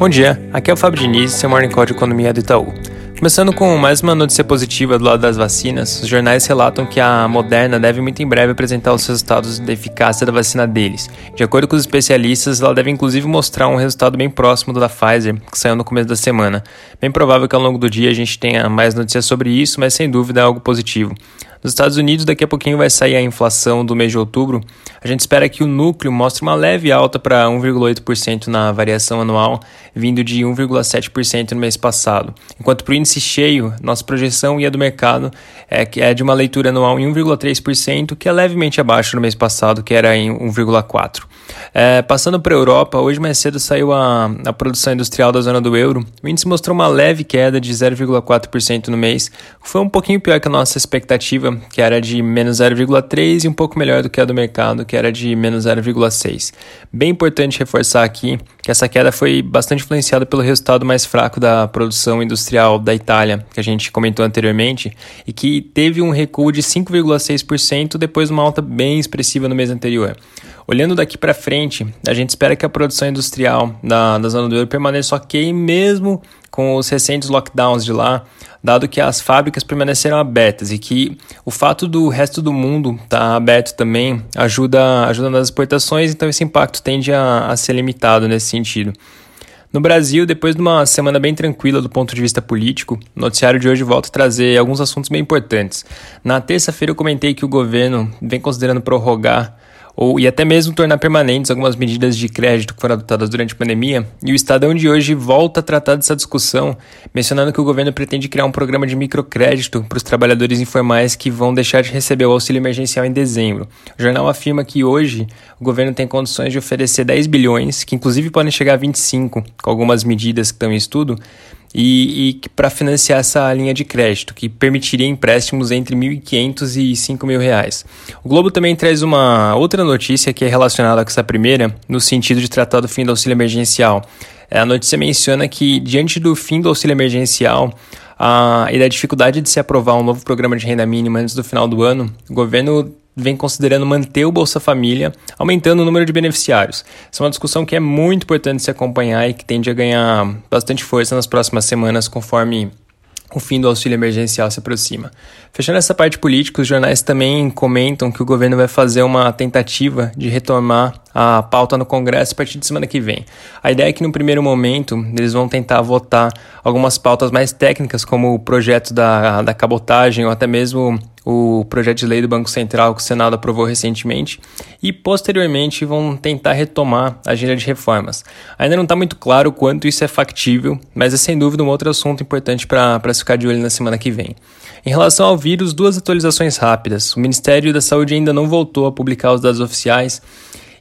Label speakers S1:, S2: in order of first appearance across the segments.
S1: Bom dia, aqui é o Fábio Diniz, seu Morning Call de Economia do Itaú. Começando com mais uma notícia positiva do lado das vacinas, os jornais relatam que a Moderna deve muito em breve apresentar os resultados da eficácia da vacina deles. De acordo com os especialistas, ela deve inclusive mostrar um resultado bem próximo do da Pfizer, que saiu no começo da semana. Bem provável que ao longo do dia a gente tenha mais notícias sobre isso, mas sem dúvida é algo positivo. Nos Estados Unidos, daqui a pouquinho vai sair a inflação do mês de outubro. A gente espera que o núcleo mostre uma leve alta para 1,8% na variação anual, vindo de 1,7% no mês passado. Enquanto para o índice cheio, nossa projeção e a do mercado é, é de uma leitura anual em 1,3%, que é levemente abaixo do mês passado, que era em 1,4%. É, passando para a Europa, hoje mais cedo saiu a, a produção industrial da zona do euro. O índice mostrou uma leve queda de 0,4% no mês. Foi um pouquinho pior que a nossa expectativa, que era de menos 0,3% e um pouco melhor do que a do mercado, que era de menos 0,6%. Bem importante reforçar aqui que essa queda foi bastante influenciada pelo resultado mais fraco da produção industrial da Itália, que a gente comentou anteriormente, e que teve um recuo de 5,6% depois de uma alta bem expressiva no mês anterior. Olhando daqui para frente, a gente espera que a produção industrial da, da zona do euro permaneça ok, mesmo com os recentes lockdowns de lá, dado que as fábricas permaneceram abertas e que o fato do resto do mundo estar tá aberto também ajuda, ajuda nas exportações, então esse impacto tende a, a ser limitado nesse sentido. No Brasil, depois de uma semana bem tranquila do ponto de vista político, o noticiário de hoje volta a trazer alguns assuntos bem importantes. Na terça-feira eu comentei que o governo vem considerando prorrogar ou e até mesmo tornar permanentes algumas medidas de crédito que foram adotadas durante a pandemia, e o Estadão de hoje volta a tratar dessa discussão, mencionando que o governo pretende criar um programa de microcrédito para os trabalhadores informais que vão deixar de receber o auxílio emergencial em dezembro. O jornal afirma que hoje o governo tem condições de oferecer 10 bilhões, que inclusive podem chegar a 25, com algumas medidas que estão em estudo, e, e para financiar essa linha de crédito, que permitiria empréstimos entre R$ 1.500 e R$ 5.000. O Globo também traz uma outra notícia que é relacionada com essa primeira, no sentido de tratar do fim do auxílio emergencial. A notícia menciona que, diante do fim do auxílio emergencial, a, e da dificuldade de se aprovar um novo programa de renda mínima antes do final do ano, o governo vem considerando manter o Bolsa Família, aumentando o número de beneficiários. Essa é uma discussão que é muito importante se acompanhar e que tende a ganhar bastante força nas próximas semanas, conforme o fim do auxílio emergencial se aproxima. Fechando essa parte política, os jornais também comentam que o governo vai fazer uma tentativa de retomar a pauta no Congresso a partir de semana que vem. A ideia é que, no primeiro momento, eles vão tentar votar algumas pautas mais técnicas, como o projeto da, da cabotagem ou até mesmo o projeto de lei do Banco Central que o Senado aprovou recentemente, e posteriormente vão tentar retomar a agenda de reformas. Ainda não está muito claro quanto isso é factível, mas é sem dúvida um outro assunto importante para ficar de olho na semana que vem. Em relação ao vírus, duas atualizações rápidas. O Ministério da Saúde ainda não voltou a publicar os dados oficiais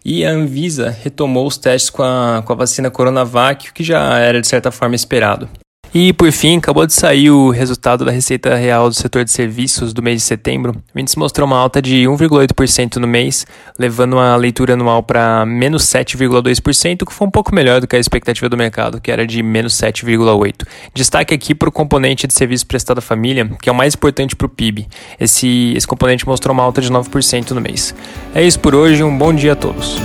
S1: e a Anvisa retomou os testes com a, com a vacina Coronavac, o que já era de certa forma esperado. E por fim, acabou de sair o resultado da Receita Real do setor de serviços do mês de setembro. O índice mostrou uma alta de 1,8% no mês, levando a leitura anual para menos 7,2%, que foi um pouco melhor do que a expectativa do mercado, que era de menos 7,8%. Destaque aqui para o componente de serviço prestado à família, que é o mais importante para o PIB. Esse, esse componente mostrou uma alta de 9% no mês. É isso por hoje, um bom dia a todos.